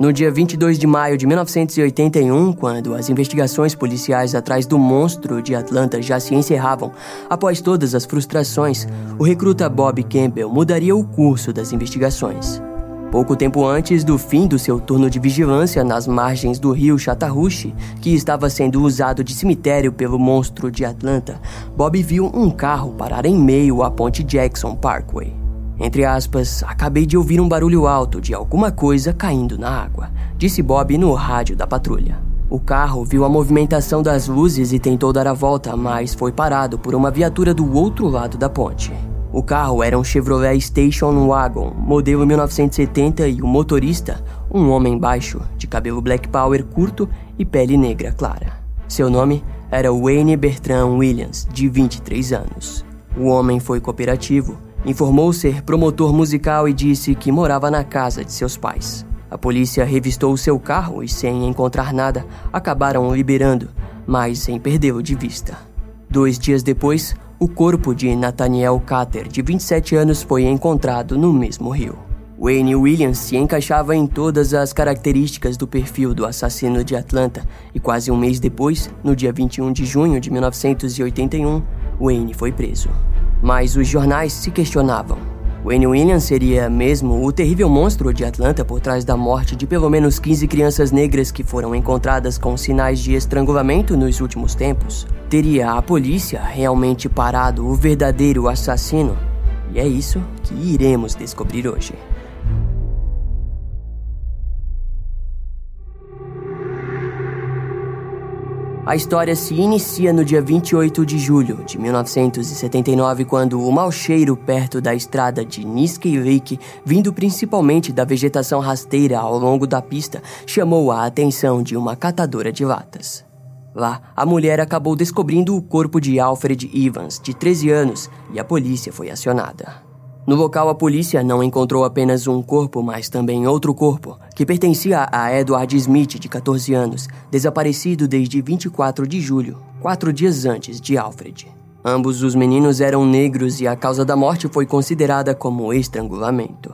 No dia 22 de maio de 1981, quando as investigações policiais atrás do monstro de Atlanta já se encerravam, após todas as frustrações, o recruta Bob Campbell mudaria o curso das investigações. Pouco tempo antes do fim do seu turno de vigilância nas margens do rio Chattahoochee, que estava sendo usado de cemitério pelo monstro de Atlanta, Bob viu um carro parar em meio à ponte Jackson Parkway. Entre aspas, acabei de ouvir um barulho alto de alguma coisa caindo na água, disse Bob no rádio da patrulha. O carro viu a movimentação das luzes e tentou dar a volta, mas foi parado por uma viatura do outro lado da ponte. O carro era um Chevrolet Station Wagon, modelo 1970, e o motorista, um homem baixo, de cabelo black power curto e pele negra clara. Seu nome era Wayne Bertrand Williams, de 23 anos. O homem foi cooperativo Informou ser promotor musical e disse que morava na casa de seus pais. A polícia revistou seu carro e, sem encontrar nada, acabaram liberando, mas sem perdê-lo de vista. Dois dias depois, o corpo de Nathaniel Carter, de 27 anos, foi encontrado no mesmo rio. Wayne Williams se encaixava em todas as características do perfil do assassino de Atlanta, e quase um mês depois, no dia 21 de junho de 1981, Wayne foi preso. Mas os jornais se questionavam. Wayne Williams seria mesmo o terrível monstro de Atlanta por trás da morte de pelo menos 15 crianças negras que foram encontradas com sinais de estrangulamento nos últimos tempos? Teria a polícia realmente parado o verdadeiro assassino? E é isso que iremos descobrir hoje. A história se inicia no dia 28 de julho de 1979, quando o mau cheiro perto da estrada de Niskey Lake, vindo principalmente da vegetação rasteira ao longo da pista, chamou a atenção de uma catadora de latas. Lá, a mulher acabou descobrindo o corpo de Alfred Evans, de 13 anos, e a polícia foi acionada. No local, a polícia não encontrou apenas um corpo, mas também outro corpo, que pertencia a Edward Smith, de 14 anos, desaparecido desde 24 de julho, quatro dias antes de Alfred. Ambos os meninos eram negros e a causa da morte foi considerada como estrangulamento.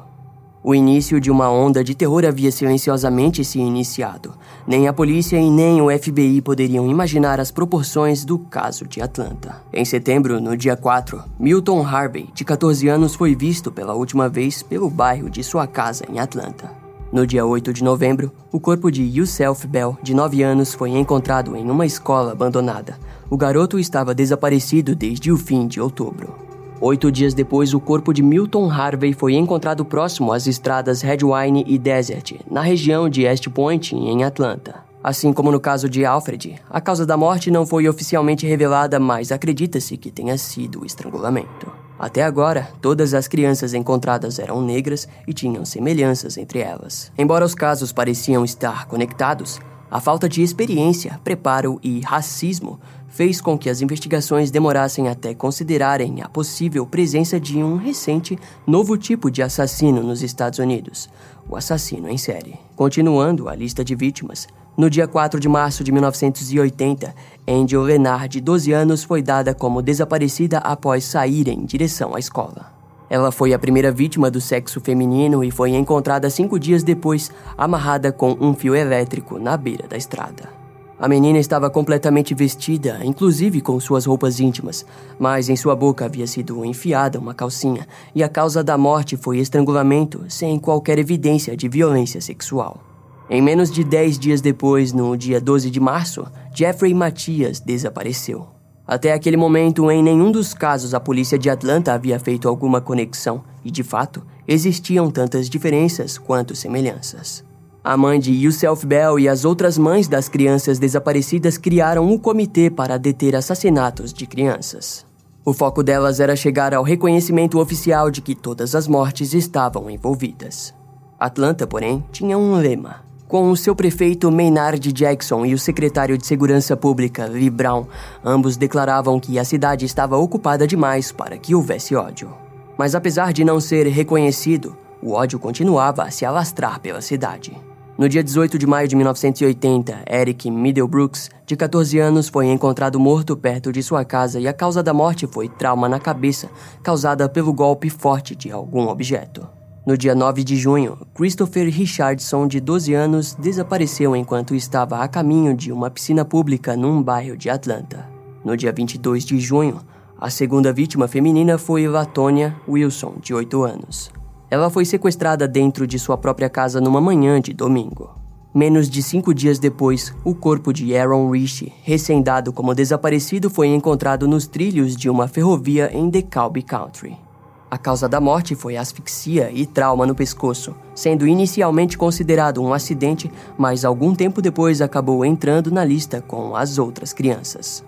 O início de uma onda de terror havia silenciosamente se iniciado. Nem a polícia e nem o FBI poderiam imaginar as proporções do caso de Atlanta. Em setembro, no dia 4, Milton Harvey, de 14 anos, foi visto pela última vez pelo bairro de sua casa em Atlanta. No dia 8 de novembro, o corpo de Yusef Bell, de 9 anos, foi encontrado em uma escola abandonada. O garoto estava desaparecido desde o fim de outubro. Oito dias depois, o corpo de Milton Harvey foi encontrado próximo às estradas Redwine e Desert, na região de East Point, em Atlanta. Assim como no caso de Alfred, a causa da morte não foi oficialmente revelada, mas acredita-se que tenha sido o estrangulamento. Até agora, todas as crianças encontradas eram negras e tinham semelhanças entre elas. Embora os casos pareciam estar conectados, a falta de experiência, preparo e racismo fez com que as investigações demorassem até considerarem a possível presença de um recente novo tipo de assassino nos Estados Unidos, o assassino em série. Continuando a lista de vítimas, no dia 4 de março de 1980, Angel Lenard, de 12 anos, foi dada como desaparecida após sair em direção à escola. Ela foi a primeira vítima do sexo feminino e foi encontrada cinco dias depois, amarrada com um fio elétrico na beira da estrada. A menina estava completamente vestida, inclusive com suas roupas íntimas, mas em sua boca havia sido enfiada uma calcinha, e a causa da morte foi estrangulamento, sem qualquer evidência de violência sexual. Em menos de 10 dias depois, no dia 12 de março, Jeffrey Matias desapareceu. Até aquele momento, em nenhum dos casos a polícia de Atlanta havia feito alguma conexão, e de fato, existiam tantas diferenças quanto semelhanças. A mãe de Yusef Bell e as outras mães das crianças desaparecidas criaram um comitê para deter assassinatos de crianças. O foco delas era chegar ao reconhecimento oficial de que todas as mortes estavam envolvidas. Atlanta, porém, tinha um lema. Com o seu prefeito Maynard Jackson e o secretário de Segurança Pública Lee Brown, ambos declaravam que a cidade estava ocupada demais para que houvesse ódio. Mas apesar de não ser reconhecido, o ódio continuava a se alastrar pela cidade. No dia 18 de maio de 1980, Eric Middlebrooks, de 14 anos, foi encontrado morto perto de sua casa e a causa da morte foi trauma na cabeça, causada pelo golpe forte de algum objeto. No dia 9 de junho, Christopher Richardson, de 12 anos, desapareceu enquanto estava a caminho de uma piscina pública num bairro de Atlanta. No dia 22 de junho, a segunda vítima feminina foi Latonia Wilson, de 8 anos. Ela foi sequestrada dentro de sua própria casa numa manhã de domingo. Menos de cinco dias depois, o corpo de Aaron Rich, recém-dado como desaparecido, foi encontrado nos trilhos de uma ferrovia em DeKalb Country. A causa da morte foi asfixia e trauma no pescoço, sendo inicialmente considerado um acidente, mas algum tempo depois acabou entrando na lista com as outras crianças.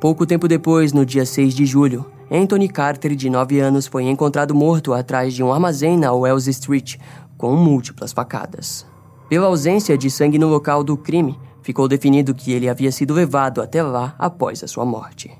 Pouco tempo depois, no dia 6 de julho, Anthony Carter, de 9 anos, foi encontrado morto atrás de um armazém na Wells Street, com múltiplas facadas. Pela ausência de sangue no local do crime, ficou definido que ele havia sido levado até lá após a sua morte.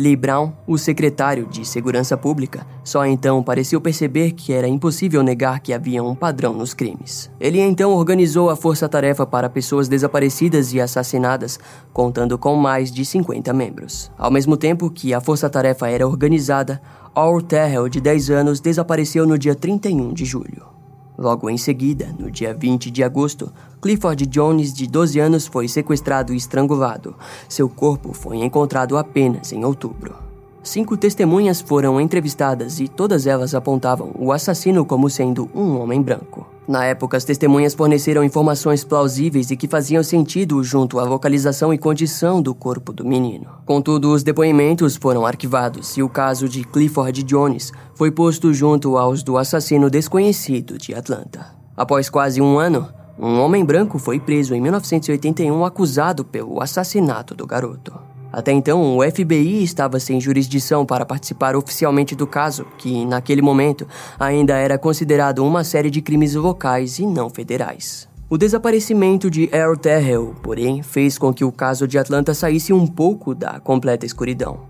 Lee Brown, o secretário de Segurança Pública, só então pareceu perceber que era impossível negar que havia um padrão nos crimes. Ele então organizou a força-tarefa para pessoas desaparecidas e assassinadas, contando com mais de 50 membros. Ao mesmo tempo que a força-tarefa era organizada, Al Terrell, de 10 anos, desapareceu no dia 31 de julho. Logo em seguida, no dia 20 de agosto, Clifford Jones, de 12 anos, foi sequestrado e estrangulado. Seu corpo foi encontrado apenas em outubro. Cinco testemunhas foram entrevistadas e todas elas apontavam o assassino como sendo um homem branco. Na época, as testemunhas forneceram informações plausíveis e que faziam sentido junto à localização e condição do corpo do menino. Contudo, os depoimentos foram arquivados e o caso de Clifford Jones foi posto junto aos do assassino desconhecido de Atlanta. Após quase um ano, um homem branco foi preso em 1981 acusado pelo assassinato do garoto. Até então, o FBI estava sem jurisdição para participar oficialmente do caso, que, naquele momento, ainda era considerado uma série de crimes locais e não federais. O desaparecimento de Earl Terrell, porém, fez com que o caso de Atlanta saísse um pouco da completa escuridão.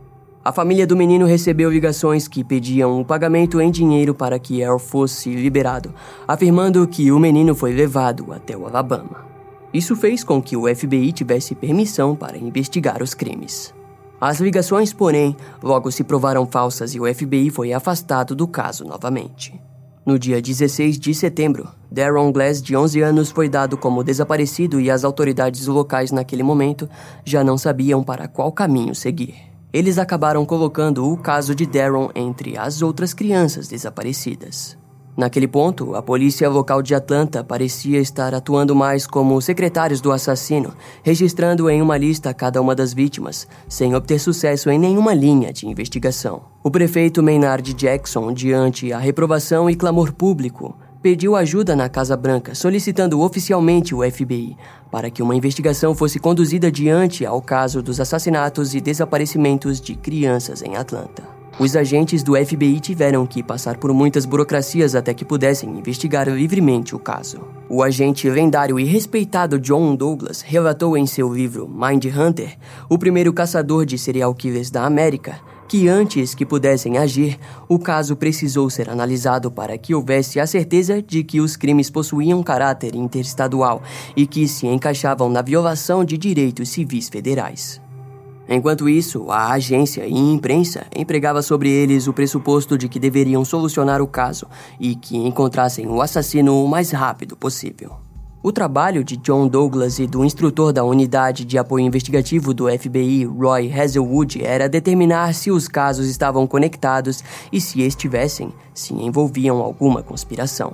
A família do menino recebeu ligações que pediam o pagamento em dinheiro para que Earl fosse liberado, afirmando que o menino foi levado até o Alabama. Isso fez com que o FBI tivesse permissão para investigar os crimes. As ligações, porém, logo se provaram falsas e o FBI foi afastado do caso novamente. No dia 16 de setembro, Darren Glass, de 11 anos, foi dado como desaparecido e as autoridades locais naquele momento já não sabiam para qual caminho seguir. Eles acabaram colocando o caso de Darren entre as outras crianças desaparecidas. Naquele ponto, a polícia local de Atlanta parecia estar atuando mais como secretários do assassino, registrando em uma lista cada uma das vítimas, sem obter sucesso em nenhuma linha de investigação. O prefeito Maynard Jackson, diante a reprovação e clamor público, pediu ajuda na Casa Branca, solicitando oficialmente o FBI para que uma investigação fosse conduzida diante ao caso dos assassinatos e desaparecimentos de crianças em Atlanta. Os agentes do FBI tiveram que passar por muitas burocracias até que pudessem investigar livremente o caso. O agente lendário e respeitado John Douglas relatou em seu livro Mind Hunter, o primeiro caçador de serial killers da América, que antes que pudessem agir, o caso precisou ser analisado para que houvesse a certeza de que os crimes possuíam caráter interestadual e que se encaixavam na violação de direitos civis federais. Enquanto isso, a agência e imprensa empregava sobre eles o pressuposto de que deveriam solucionar o caso e que encontrassem o assassino o mais rápido possível. O trabalho de John Douglas e do instrutor da unidade de apoio investigativo do FBI, Roy Hazelwood, era determinar se os casos estavam conectados e, se estivessem, se envolviam alguma conspiração.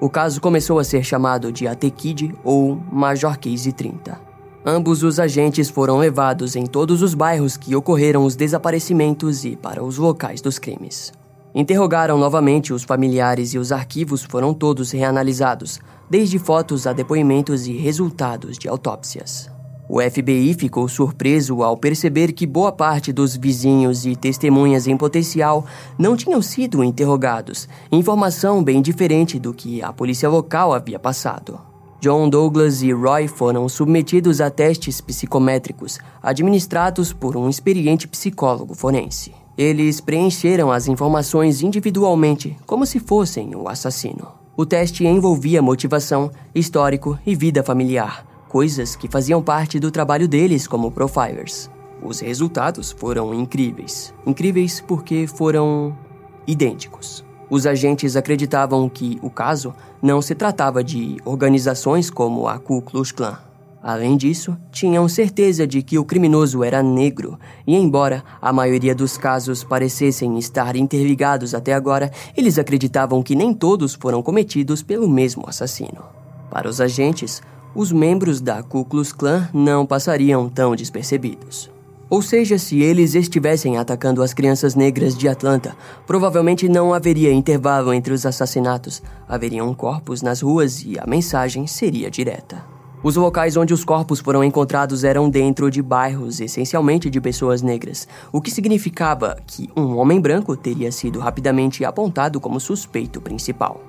O caso começou a ser chamado de AT Kid ou Major Case 30. Ambos os agentes foram levados em todos os bairros que ocorreram os desaparecimentos e para os locais dos crimes. Interrogaram novamente os familiares e os arquivos foram todos reanalisados, desde fotos a depoimentos e resultados de autópsias. O FBI ficou surpreso ao perceber que boa parte dos vizinhos e testemunhas em potencial não tinham sido interrogados, informação bem diferente do que a polícia local havia passado. John Douglas e Roy foram submetidos a testes psicométricos administrados por um experiente psicólogo forense. Eles preencheram as informações individualmente, como se fossem o assassino. O teste envolvia motivação, histórico e vida familiar, coisas que faziam parte do trabalho deles como profilers. Os resultados foram incríveis. Incríveis porque foram idênticos. Os agentes acreditavam que o caso não se tratava de organizações como a Ku Klux Klan. Além disso, tinham certeza de que o criminoso era negro, e embora a maioria dos casos parecessem estar interligados até agora, eles acreditavam que nem todos foram cometidos pelo mesmo assassino. Para os agentes, os membros da Ku Klux Klan não passariam tão despercebidos. Ou seja, se eles estivessem atacando as crianças negras de Atlanta, provavelmente não haveria intervalo entre os assassinatos, haveriam corpos nas ruas e a mensagem seria direta. Os locais onde os corpos foram encontrados eram dentro de bairros essencialmente de pessoas negras, o que significava que um homem branco teria sido rapidamente apontado como suspeito principal.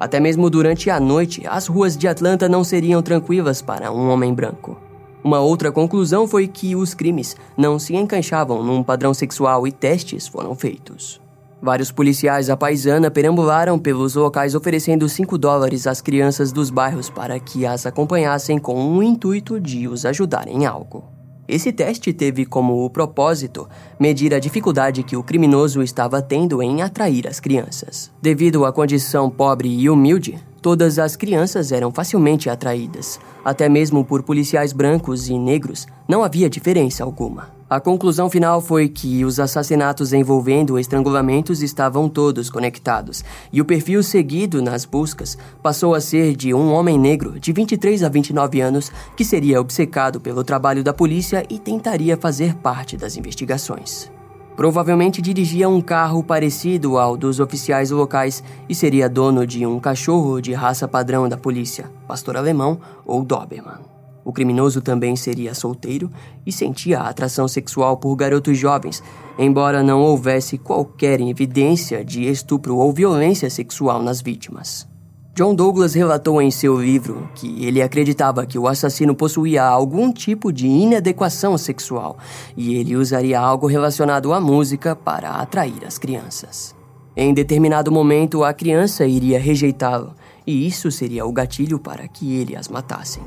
Até mesmo durante a noite, as ruas de Atlanta não seriam tranquilas para um homem branco. Uma outra conclusão foi que os crimes não se encaixavam num padrão sexual e testes foram feitos. Vários policiais à paisana perambularam pelos locais oferecendo 5 dólares às crianças dos bairros para que as acompanhassem com o intuito de os ajudar em algo. Esse teste teve como propósito medir a dificuldade que o criminoso estava tendo em atrair as crianças. Devido à condição pobre e humilde, todas as crianças eram facilmente atraídas, até mesmo por policiais brancos e negros, não havia diferença alguma. A conclusão final foi que os assassinatos envolvendo estrangulamentos estavam todos conectados, e o perfil seguido nas buscas passou a ser de um homem negro de 23 a 29 anos que seria obcecado pelo trabalho da polícia e tentaria fazer parte das investigações. Provavelmente dirigia um carro parecido ao dos oficiais locais e seria dono de um cachorro de raça padrão da polícia, pastor alemão ou Doberman. O criminoso também seria solteiro e sentia atração sexual por garotos jovens, embora não houvesse qualquer evidência de estupro ou violência sexual nas vítimas. John Douglas relatou em seu livro que ele acreditava que o assassino possuía algum tipo de inadequação sexual e ele usaria algo relacionado à música para atrair as crianças. Em determinado momento, a criança iria rejeitá-lo e isso seria o gatilho para que ele as matasse.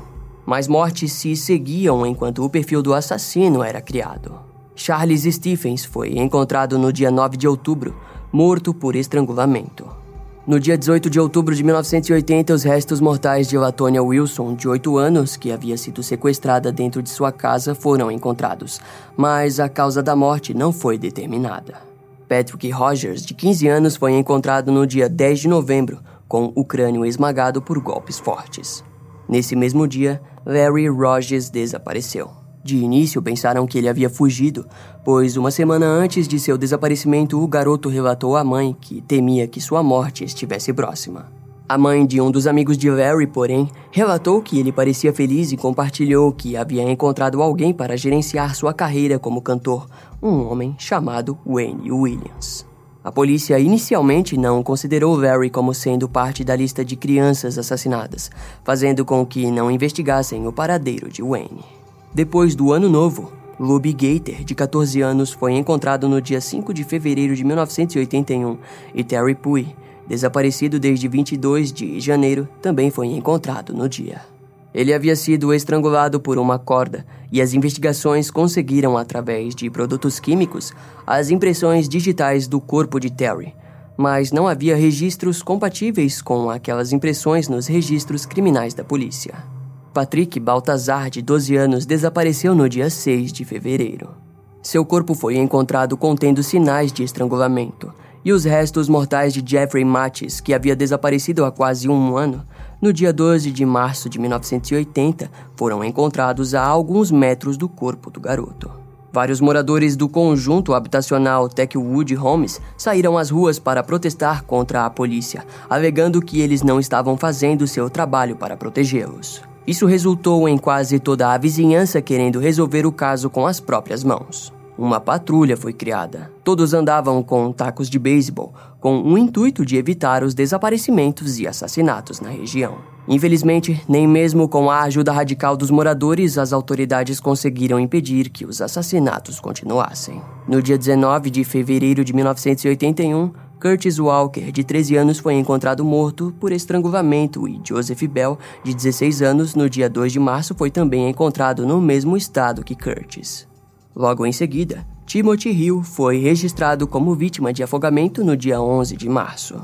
Mais mortes se seguiam enquanto o perfil do assassino era criado. Charles Stephens foi encontrado no dia 9 de outubro, morto por estrangulamento. No dia 18 de outubro de 1980, os restos mortais de Latonia Wilson, de 8 anos, que havia sido sequestrada dentro de sua casa, foram encontrados, mas a causa da morte não foi determinada. Patrick Rogers, de 15 anos, foi encontrado no dia 10 de novembro, com o crânio esmagado por golpes fortes. Nesse mesmo dia, Larry Rogers desapareceu. De início pensaram que ele havia fugido, pois uma semana antes de seu desaparecimento, o garoto relatou à mãe que temia que sua morte estivesse próxima. A mãe de um dos amigos de Larry, porém, relatou que ele parecia feliz e compartilhou que havia encontrado alguém para gerenciar sua carreira como cantor, um homem chamado Wayne Williams. A polícia inicialmente não considerou Larry como sendo parte da lista de crianças assassinadas, fazendo com que não investigassem o paradeiro de Wayne. Depois do ano novo, Luby Gator, de 14 anos, foi encontrado no dia 5 de fevereiro de 1981 e Terry Pui, desaparecido desde 22 de janeiro, também foi encontrado no dia. Ele havia sido estrangulado por uma corda e as investigações conseguiram, através de produtos químicos, as impressões digitais do corpo de Terry, mas não havia registros compatíveis com aquelas impressões nos registros criminais da polícia. Patrick Baltazar, de 12 anos, desapareceu no dia 6 de fevereiro. Seu corpo foi encontrado contendo sinais de estrangulamento, e os restos mortais de Jeffrey Mattis, que havia desaparecido há quase um ano, no dia 12 de março de 1980, foram encontrados a alguns metros do corpo do garoto. Vários moradores do conjunto habitacional Techwood Homes saíram às ruas para protestar contra a polícia, alegando que eles não estavam fazendo seu trabalho para protegê-los. Isso resultou em quase toda a vizinhança querendo resolver o caso com as próprias mãos. Uma patrulha foi criada. Todos andavam com tacos de beisebol, com o intuito de evitar os desaparecimentos e assassinatos na região. Infelizmente, nem mesmo com a ajuda radical dos moradores, as autoridades conseguiram impedir que os assassinatos continuassem. No dia 19 de fevereiro de 1981, Curtis Walker, de 13 anos, foi encontrado morto por estrangulamento e Joseph Bell, de 16 anos, no dia 2 de março, foi também encontrado no mesmo estado que Curtis. Logo em seguida, Timothy Hill foi registrado como vítima de afogamento no dia 11 de março.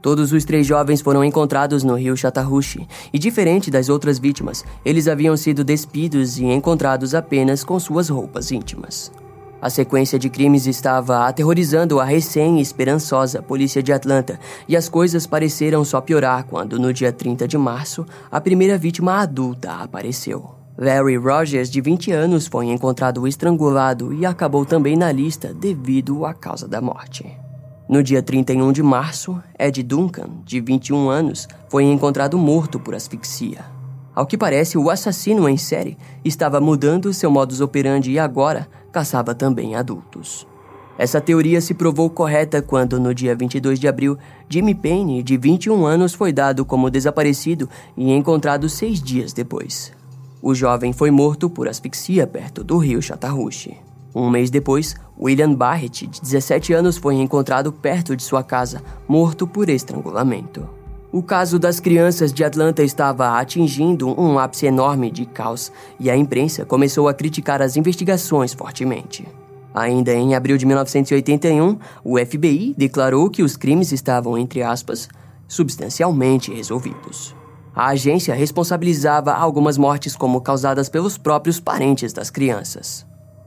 Todos os três jovens foram encontrados no rio Chattahoochee, e diferente das outras vítimas, eles haviam sido despidos e encontrados apenas com suas roupas íntimas. A sequência de crimes estava aterrorizando a recém-esperançosa polícia de Atlanta, e as coisas pareceram só piorar quando, no dia 30 de março, a primeira vítima adulta apareceu. Larry Rogers, de 20 anos, foi encontrado estrangulado e acabou também na lista devido à causa da morte. No dia 31 de março, Ed Duncan, de 21 anos, foi encontrado morto por asfixia. Ao que parece, o assassino em série estava mudando seu modus operandi e agora caçava também adultos. Essa teoria se provou correta quando, no dia 22 de abril, Jimmy Payne, de 21 anos, foi dado como desaparecido e encontrado seis dias depois. O jovem foi morto por asfixia perto do rio Chattahoochee. Um mês depois, William Barrett, de 17 anos, foi encontrado perto de sua casa, morto por estrangulamento. O caso das crianças de Atlanta estava atingindo um ápice enorme de caos e a imprensa começou a criticar as investigações fortemente. Ainda em abril de 1981, o FBI declarou que os crimes estavam, entre aspas, substancialmente resolvidos. A agência responsabilizava algumas mortes como causadas pelos próprios parentes das crianças.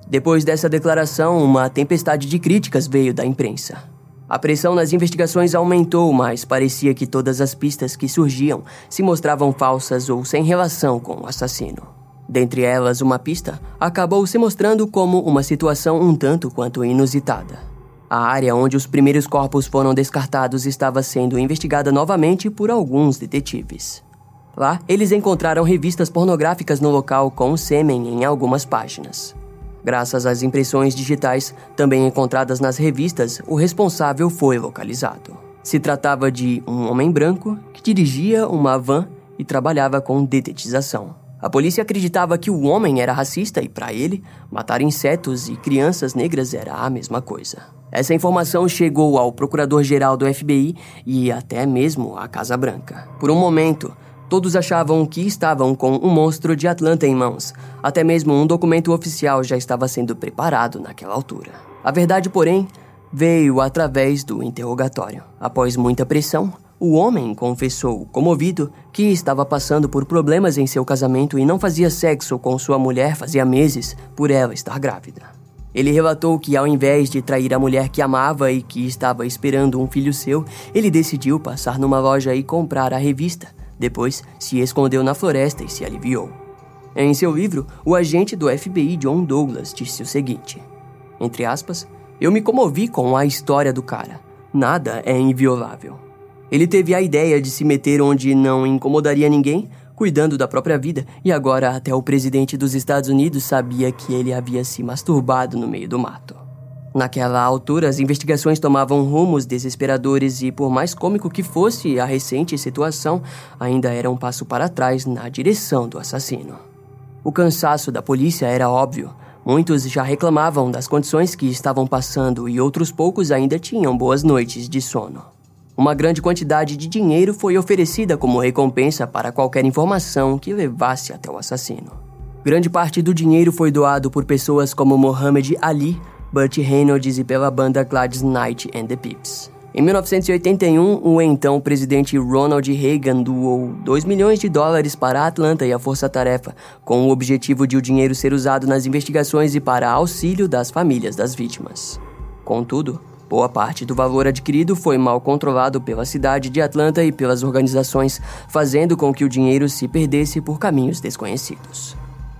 Depois dessa declaração, uma tempestade de críticas veio da imprensa. A pressão nas investigações aumentou, mas parecia que todas as pistas que surgiam se mostravam falsas ou sem relação com o assassino. Dentre elas, uma pista acabou se mostrando como uma situação um tanto quanto inusitada. A área onde os primeiros corpos foram descartados estava sendo investigada novamente por alguns detetives. Lá, eles encontraram revistas pornográficas no local com sêmen em algumas páginas. Graças às impressões digitais, também encontradas nas revistas, o responsável foi localizado. Se tratava de um homem branco que dirigia uma van e trabalhava com detetização. A polícia acreditava que o homem era racista e, para ele, matar insetos e crianças negras era a mesma coisa. Essa informação chegou ao procurador-geral do FBI e até mesmo à Casa Branca. Por um momento, Todos achavam que estavam com um monstro de Atlanta em mãos. Até mesmo um documento oficial já estava sendo preparado naquela altura. A verdade, porém, veio através do interrogatório. Após muita pressão, o homem confessou, comovido, que estava passando por problemas em seu casamento e não fazia sexo com sua mulher fazia meses por ela estar grávida. Ele relatou que, ao invés de trair a mulher que amava e que estava esperando um filho seu, ele decidiu passar numa loja e comprar a revista depois, se escondeu na floresta e se aliviou. Em seu livro, o agente do FBI John Douglas disse o seguinte: entre aspas, eu me comovi com a história do cara. Nada é inviolável. Ele teve a ideia de se meter onde não incomodaria ninguém, cuidando da própria vida, e agora até o presidente dos Estados Unidos sabia que ele havia se masturbado no meio do mato. Naquela altura, as investigações tomavam rumos desesperadores e, por mais cômico que fosse a recente situação, ainda era um passo para trás na direção do assassino. O cansaço da polícia era óbvio. Muitos já reclamavam das condições que estavam passando e outros poucos ainda tinham boas noites de sono. Uma grande quantidade de dinheiro foi oferecida como recompensa para qualquer informação que levasse até o assassino. Grande parte do dinheiro foi doado por pessoas como Mohammed Ali, Burt Reynolds e pela banda Gladys Knight and the Pips. Em 1981, o então presidente Ronald Reagan doou 2 milhões de dólares para a Atlanta e a Força Tarefa, com o objetivo de o dinheiro ser usado nas investigações e para auxílio das famílias das vítimas. Contudo, boa parte do valor adquirido foi mal controlado pela cidade de Atlanta e pelas organizações, fazendo com que o dinheiro se perdesse por caminhos desconhecidos.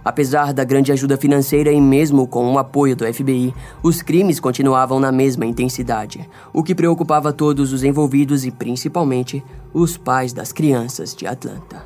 Apesar da grande ajuda financeira e mesmo com o apoio do FBI, os crimes continuavam na mesma intensidade, o que preocupava todos os envolvidos e principalmente os pais das crianças de Atlanta.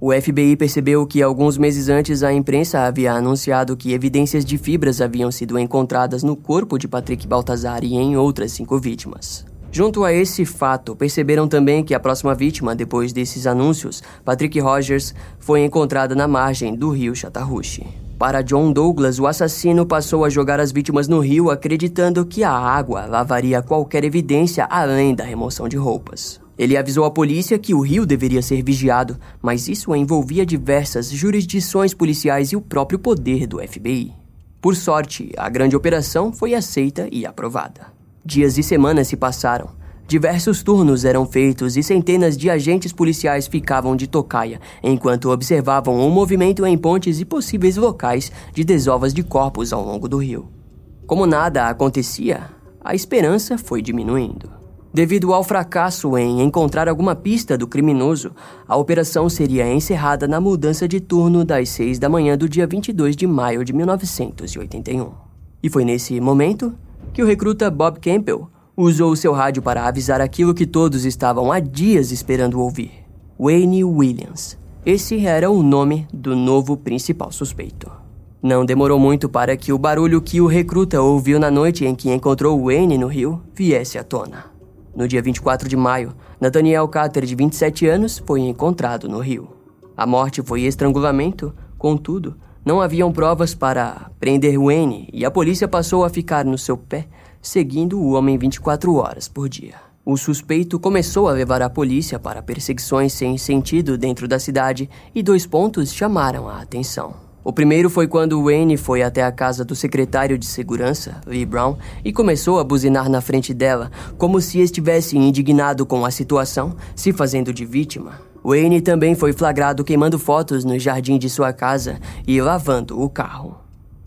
O FBI percebeu que alguns meses antes a imprensa havia anunciado que evidências de fibras haviam sido encontradas no corpo de Patrick Baltazar e em outras cinco vítimas. Junto a esse fato, perceberam também que a próxima vítima, depois desses anúncios, Patrick Rogers, foi encontrada na margem do rio Chattahoochee. Para John Douglas, o assassino passou a jogar as vítimas no rio acreditando que a água lavaria qualquer evidência além da remoção de roupas. Ele avisou a polícia que o rio deveria ser vigiado, mas isso envolvia diversas jurisdições policiais e o próprio poder do FBI. Por sorte, a grande operação foi aceita e aprovada. Dias e semanas se passaram. Diversos turnos eram feitos e centenas de agentes policiais ficavam de tocaia enquanto observavam o movimento em pontes e possíveis locais de desovas de corpos ao longo do rio. Como nada acontecia, a esperança foi diminuindo. Devido ao fracasso em encontrar alguma pista do criminoso, a operação seria encerrada na mudança de turno das 6 da manhã do dia 22 de maio de 1981. E foi nesse momento que o recruta Bob Campbell usou seu rádio para avisar aquilo que todos estavam há dias esperando ouvir: Wayne Williams. Esse era o nome do novo principal suspeito. Não demorou muito para que o barulho que o recruta ouviu na noite em que encontrou Wayne no rio viesse à tona. No dia 24 de maio, Nathaniel Carter, de 27 anos, foi encontrado no rio. A morte foi estrangulamento, contudo, não haviam provas para prender Wayne e a polícia passou a ficar no seu pé, seguindo o homem 24 horas por dia. O suspeito começou a levar a polícia para perseguições sem sentido dentro da cidade e dois pontos chamaram a atenção. O primeiro foi quando Wayne foi até a casa do secretário de segurança, Lee Brown, e começou a buzinar na frente dela, como se estivesse indignado com a situação, se fazendo de vítima. Wayne também foi flagrado queimando fotos no jardim de sua casa e lavando o carro.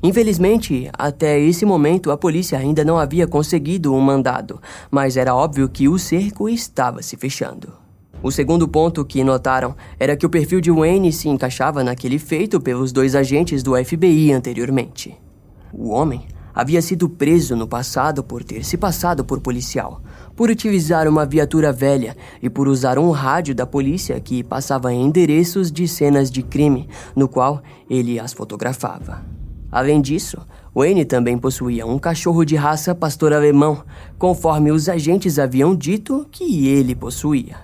Infelizmente, até esse momento a polícia ainda não havia conseguido um mandado, mas era óbvio que o cerco estava se fechando. O segundo ponto que notaram era que o perfil de Wayne se encaixava naquele feito pelos dois agentes do FBI anteriormente. O homem havia sido preso no passado por ter se passado por policial, por utilizar uma viatura velha e por usar um rádio da polícia que passava endereços de cenas de crime, no qual ele as fotografava. Além disso, Wayne também possuía um cachorro de raça pastor alemão, conforme os agentes haviam dito que ele possuía.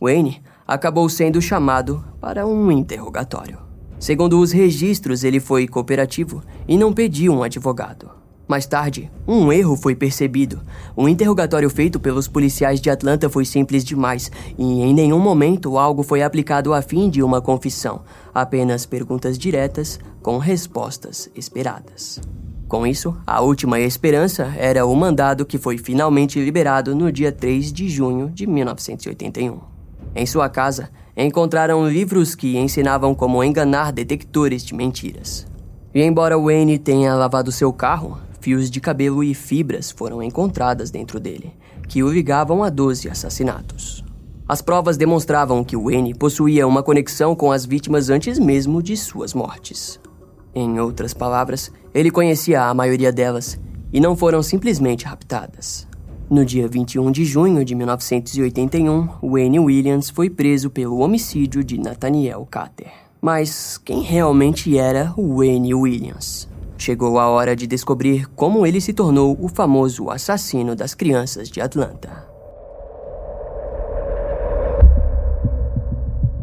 Wayne acabou sendo chamado para um interrogatório. Segundo os registros, ele foi cooperativo e não pediu um advogado. Mais tarde, um erro foi percebido. O interrogatório feito pelos policiais de Atlanta foi simples demais e em nenhum momento algo foi aplicado a fim de uma confissão, apenas perguntas diretas com respostas esperadas. Com isso, a última esperança era o mandado que foi finalmente liberado no dia 3 de junho de 1981. Em sua casa, encontraram livros que ensinavam como enganar detectores de mentiras. E embora Wayne tenha lavado seu carro, fios de cabelo e fibras foram encontradas dentro dele, que o ligavam a 12 assassinatos. As provas demonstravam que Wayne possuía uma conexão com as vítimas antes mesmo de suas mortes. Em outras palavras, ele conhecia a maioria delas e não foram simplesmente raptadas. No dia 21 de junho de 1981, Wayne Williams foi preso pelo homicídio de Nathaniel Carter. Mas quem realmente era Wayne Williams? Chegou a hora de descobrir como ele se tornou o famoso assassino das crianças de Atlanta.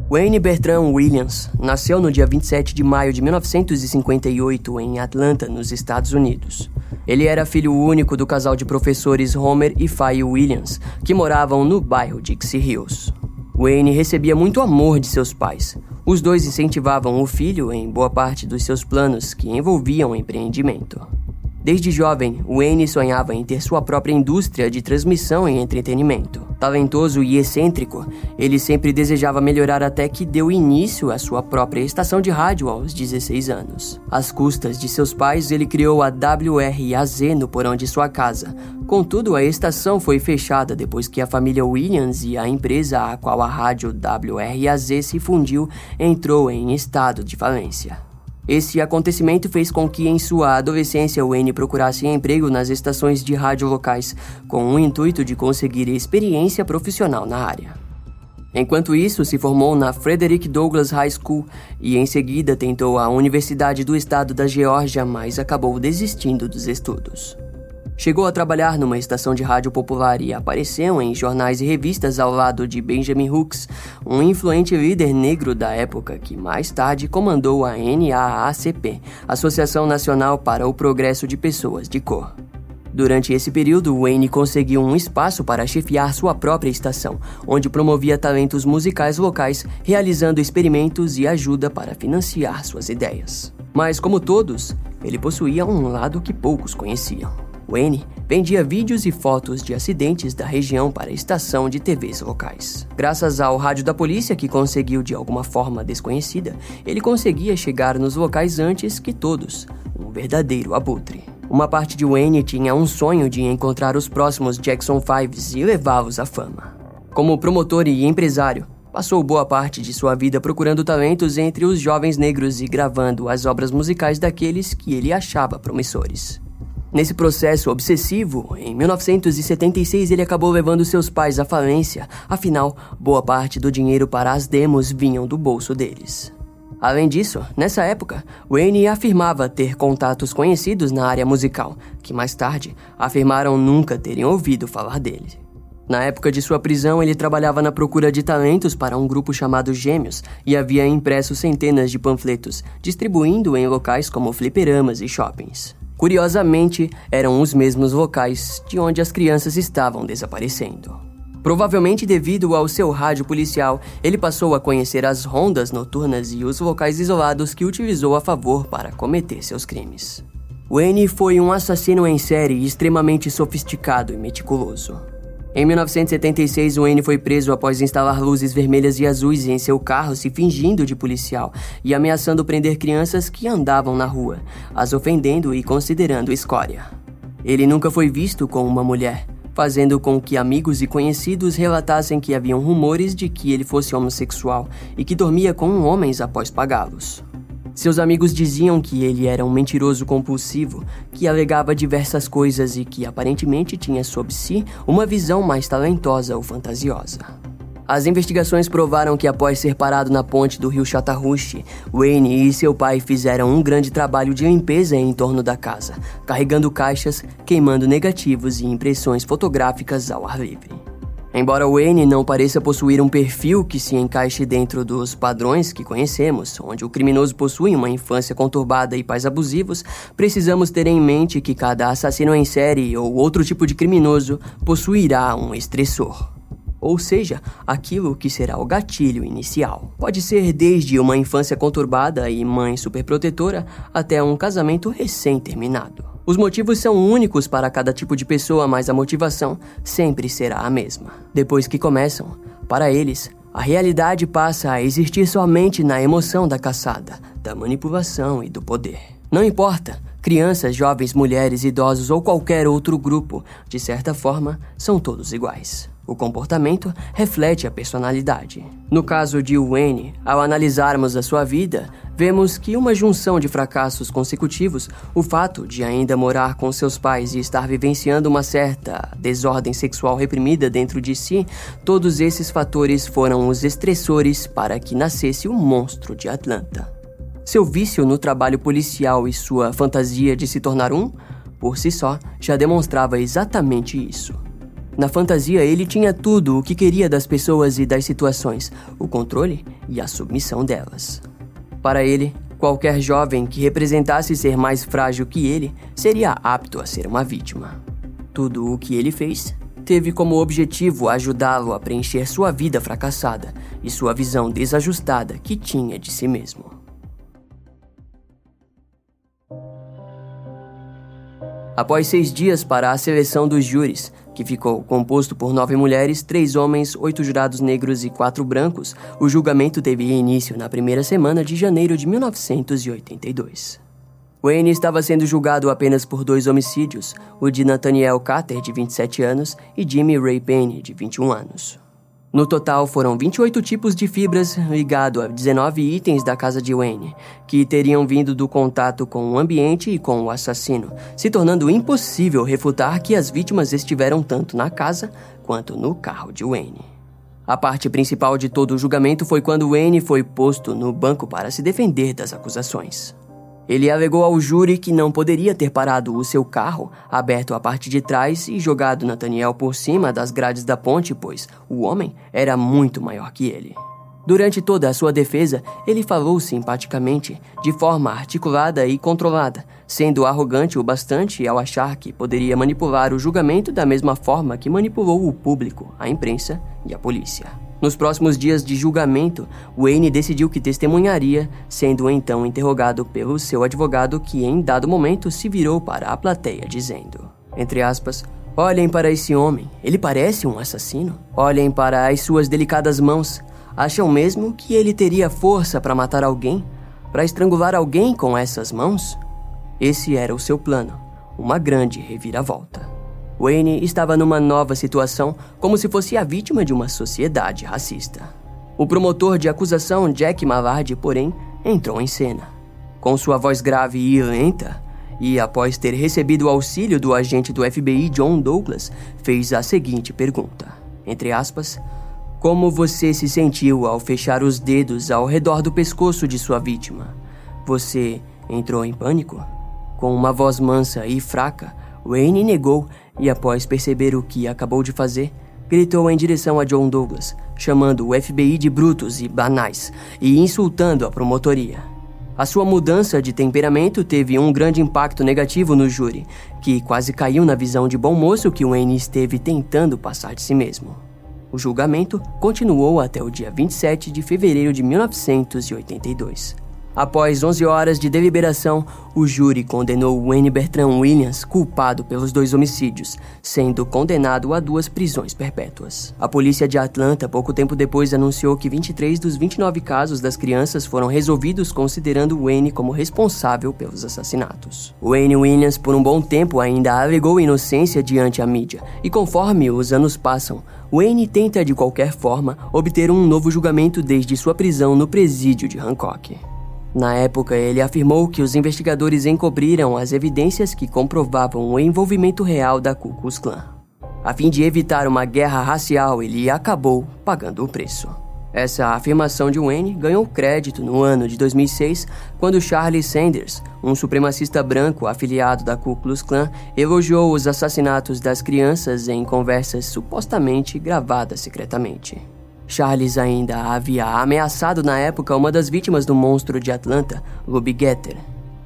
Wayne Bertrand Williams nasceu no dia 27 de maio de 1958 em Atlanta, nos Estados Unidos. Ele era filho único do casal de professores Homer e Faye Williams, que moravam no bairro Dixie Hills. Wayne recebia muito amor de seus pais. Os dois incentivavam o filho em boa parte dos seus planos que envolviam empreendimento. Desde jovem, Wayne sonhava em ter sua própria indústria de transmissão e entretenimento. Talentoso e excêntrico, ele sempre desejava melhorar até que deu início à sua própria estação de rádio aos 16 anos. Às custas de seus pais, ele criou a WRAZ no porão de sua casa. Contudo, a estação foi fechada depois que a família Williams e a empresa a qual a rádio WRAZ se fundiu entrou em estado de falência. Esse acontecimento fez com que, em sua adolescência, Wayne procurasse emprego nas estações de rádio locais, com o intuito de conseguir experiência profissional na área. Enquanto isso, se formou na Frederick Douglass High School e em seguida tentou a Universidade do Estado da Geórgia, mas acabou desistindo dos estudos. Chegou a trabalhar numa estação de rádio popular e apareceu em jornais e revistas ao lado de Benjamin Hooks, um influente líder negro da época que mais tarde comandou a NAACP, Associação Nacional para o Progresso de Pessoas de Cor. Durante esse período, Wayne conseguiu um espaço para chefiar sua própria estação, onde promovia talentos musicais locais, realizando experimentos e ajuda para financiar suas ideias. Mas, como todos, ele possuía um lado que poucos conheciam. Wayne vendia vídeos e fotos de acidentes da região para a estação de TVs locais. Graças ao rádio da polícia, que conseguiu de alguma forma desconhecida, ele conseguia chegar nos locais antes que todos. Um verdadeiro abutre. Uma parte de Wayne tinha um sonho de encontrar os próximos Jackson Fives e levá-los à fama. Como promotor e empresário, passou boa parte de sua vida procurando talentos entre os jovens negros e gravando as obras musicais daqueles que ele achava promissores. Nesse processo obsessivo, em 1976 ele acabou levando seus pais à falência, afinal, boa parte do dinheiro para as demos vinham do bolso deles. Além disso, nessa época, Wayne afirmava ter contatos conhecidos na área musical, que mais tarde afirmaram nunca terem ouvido falar dele. Na época de sua prisão, ele trabalhava na procura de talentos para um grupo chamado Gêmeos e havia impresso centenas de panfletos, distribuindo em locais como fliperamas e shoppings. Curiosamente, eram os mesmos locais de onde as crianças estavam desaparecendo. Provavelmente devido ao seu rádio policial, ele passou a conhecer as rondas noturnas e os locais isolados que utilizou a favor para cometer seus crimes. Wayne foi um assassino em série extremamente sofisticado e meticuloso. Em 1976, Wayne foi preso após instalar luzes vermelhas e azuis em seu carro, se fingindo de policial e ameaçando prender crianças que andavam na rua, as ofendendo e considerando escória. Ele nunca foi visto com uma mulher, fazendo com que amigos e conhecidos relatassem que haviam rumores de que ele fosse homossexual e que dormia com homens após pagá-los. Seus amigos diziam que ele era um mentiroso compulsivo, que alegava diversas coisas e que aparentemente tinha sob si uma visão mais talentosa ou fantasiosa. As investigações provaram que após ser parado na ponte do rio Chattahoochee, Wayne e seu pai fizeram um grande trabalho de limpeza em torno da casa, carregando caixas, queimando negativos e impressões fotográficas ao ar livre. Embora Wayne não pareça possuir um perfil que se encaixe dentro dos padrões que conhecemos, onde o criminoso possui uma infância conturbada e pais abusivos, precisamos ter em mente que cada assassino em série ou outro tipo de criminoso possuirá um estressor ou seja, aquilo que será o gatilho inicial. Pode ser desde uma infância conturbada e mãe superprotetora até um casamento recém-terminado. Os motivos são únicos para cada tipo de pessoa, mas a motivação sempre será a mesma. Depois que começam, para eles, a realidade passa a existir somente na emoção da caçada, da manipulação e do poder. Não importa, crianças, jovens, mulheres, idosos ou qualquer outro grupo, de certa forma, são todos iguais. O comportamento reflete a personalidade. No caso de Wayne, ao analisarmos a sua vida, vemos que uma junção de fracassos consecutivos, o fato de ainda morar com seus pais e estar vivenciando uma certa desordem sexual reprimida dentro de si, todos esses fatores foram os estressores para que nascesse o monstro de Atlanta. Seu vício no trabalho policial e sua fantasia de se tornar um, por si só, já demonstrava exatamente isso. Na fantasia, ele tinha tudo o que queria das pessoas e das situações: o controle e a submissão delas. Para ele, qualquer jovem que representasse ser mais frágil que ele seria apto a ser uma vítima. Tudo o que ele fez teve como objetivo ajudá-lo a preencher sua vida fracassada e sua visão desajustada que tinha de si mesmo. Após seis dias para a seleção dos júris, que ficou composto por nove mulheres, três homens, oito jurados negros e quatro brancos, o julgamento teve início na primeira semana de janeiro de 1982. Wayne estava sendo julgado apenas por dois homicídios, o de Nathaniel Carter, de 27 anos, e Jimmy Ray Payne, de 21 anos. No total, foram 28 tipos de fibras ligado a 19 itens da casa de Wayne, que teriam vindo do contato com o ambiente e com o assassino, se tornando impossível refutar que as vítimas estiveram tanto na casa quanto no carro de Wayne. A parte principal de todo o julgamento foi quando Wayne foi posto no banco para se defender das acusações. Ele alegou ao júri que não poderia ter parado o seu carro, aberto a parte de trás e jogado Nathaniel por cima das grades da ponte, pois o homem era muito maior que ele. Durante toda a sua defesa, ele falou simpaticamente, de forma articulada e controlada, sendo arrogante o bastante ao achar que poderia manipular o julgamento da mesma forma que manipulou o público, a imprensa e a polícia. Nos próximos dias de julgamento, Wayne decidiu que testemunharia, sendo então interrogado pelo seu advogado, que em dado momento se virou para a plateia, dizendo: entre aspas, Olhem para esse homem, ele parece um assassino. Olhem para as suas delicadas mãos. Acham mesmo que ele teria força para matar alguém? Para estrangular alguém com essas mãos? Esse era o seu plano, uma grande reviravolta. Wayne estava numa nova situação, como se fosse a vítima de uma sociedade racista. O promotor de acusação, Jack Mavard, porém, entrou em cena. Com sua voz grave e lenta, e após ter recebido o auxílio do agente do FBI, John Douglas, fez a seguinte pergunta: entre aspas, como você se sentiu ao fechar os dedos ao redor do pescoço de sua vítima? Você entrou em pânico? Com uma voz mansa e fraca, Wayne negou e, após perceber o que acabou de fazer, gritou em direção a John Douglas, chamando o FBI de brutos e banais e insultando a promotoria. A sua mudança de temperamento teve um grande impacto negativo no júri, que quase caiu na visão de bom moço que Wayne esteve tentando passar de si mesmo. O julgamento continuou até o dia 27 de fevereiro de 1982. Após 11 horas de deliberação, o júri condenou Wayne Bertrand Williams culpado pelos dois homicídios, sendo condenado a duas prisões perpétuas. A polícia de Atlanta, pouco tempo depois, anunciou que 23 dos 29 casos das crianças foram resolvidos considerando Wayne como responsável pelos assassinatos. Wayne Williams, por um bom tempo, ainda alegou inocência diante a mídia, e conforme os anos passam, Wayne tenta de qualquer forma obter um novo julgamento desde sua prisão no presídio de Hancock. Na época, ele afirmou que os investigadores encobriram as evidências que comprovavam o envolvimento real da Ku Klux Klan. A fim de evitar uma guerra racial, ele acabou pagando o preço. Essa afirmação de Wayne ganhou crédito no ano de 2006, quando Charlie Sanders, um supremacista branco afiliado da Ku Klux Klan, elogiou os assassinatos das crianças em conversas supostamente gravadas secretamente. Charles ainda havia ameaçado na época uma das vítimas do monstro de Atlanta, Luby Getter.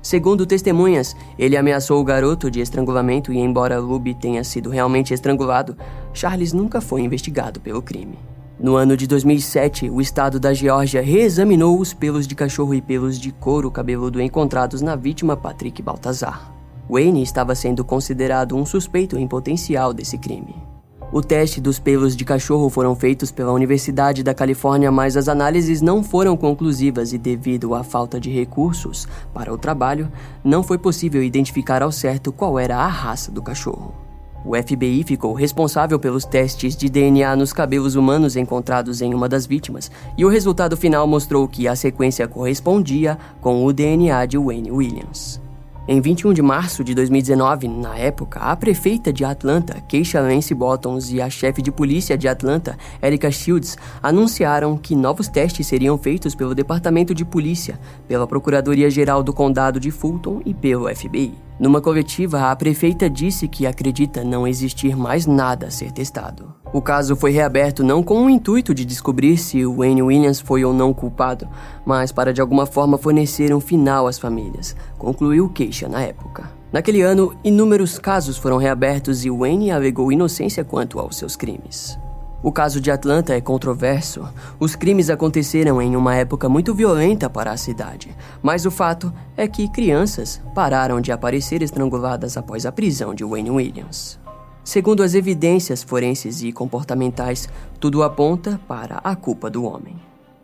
Segundo testemunhas, ele ameaçou o garoto de estrangulamento e, embora Luby tenha sido realmente estrangulado, Charles nunca foi investigado pelo crime. No ano de 2007, o estado da Geórgia reexaminou os pelos de cachorro e pelos de couro cabeludo encontrados na vítima Patrick Baltazar. Wayne estava sendo considerado um suspeito em potencial desse crime. O teste dos pelos de cachorro foram feitos pela Universidade da Califórnia, mas as análises não foram conclusivas e, devido à falta de recursos para o trabalho, não foi possível identificar ao certo qual era a raça do cachorro. O FBI ficou responsável pelos testes de DNA nos cabelos humanos encontrados em uma das vítimas, e o resultado final mostrou que a sequência correspondia com o DNA de Wayne Williams. Em 21 de março de 2019, na época, a prefeita de Atlanta, Keisha Lance Bottoms, e a chefe de polícia de Atlanta, Erica Shields, anunciaram que novos testes seriam feitos pelo Departamento de Polícia, pela Procuradoria-Geral do Condado de Fulton e pelo FBI. Numa coletiva, a prefeita disse que acredita não existir mais nada a ser testado. O caso foi reaberto não com o intuito de descobrir se o Wayne Williams foi ou não culpado, mas para de alguma forma fornecer um final às famílias, concluiu Queixa na época. Naquele ano, inúmeros casos foram reabertos e Wayne alegou inocência quanto aos seus crimes. O caso de Atlanta é controverso. Os crimes aconteceram em uma época muito violenta para a cidade, mas o fato é que crianças pararam de aparecer estranguladas após a prisão de Wayne Williams. Segundo as evidências forenses e comportamentais, tudo aponta para a culpa do homem.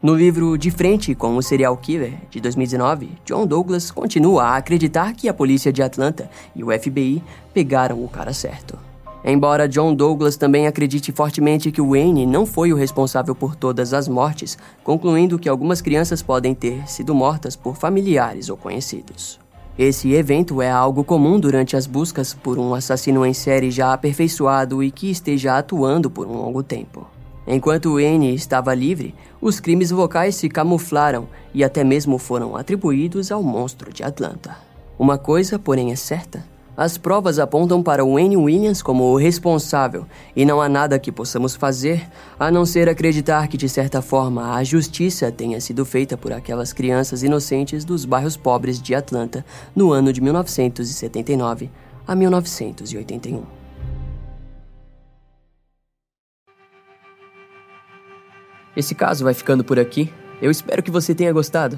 No livro De Frente com o Serial Killer, de 2019, John Douglas continua a acreditar que a polícia de Atlanta e o FBI pegaram o cara certo. Embora John Douglas também acredite fortemente que Wayne não foi o responsável por todas as mortes, concluindo que algumas crianças podem ter sido mortas por familiares ou conhecidos. Esse evento é algo comum durante as buscas por um assassino em série já aperfeiçoado e que esteja atuando por um longo tempo. Enquanto Wayne estava livre, os crimes locais se camuflaram e até mesmo foram atribuídos ao monstro de Atlanta. Uma coisa, porém, é certa: as provas apontam para Wayne Williams como o responsável, e não há nada que possamos fazer a não ser acreditar que, de certa forma, a justiça tenha sido feita por aquelas crianças inocentes dos bairros pobres de Atlanta no ano de 1979 a 1981. Esse caso vai ficando por aqui. Eu espero que você tenha gostado.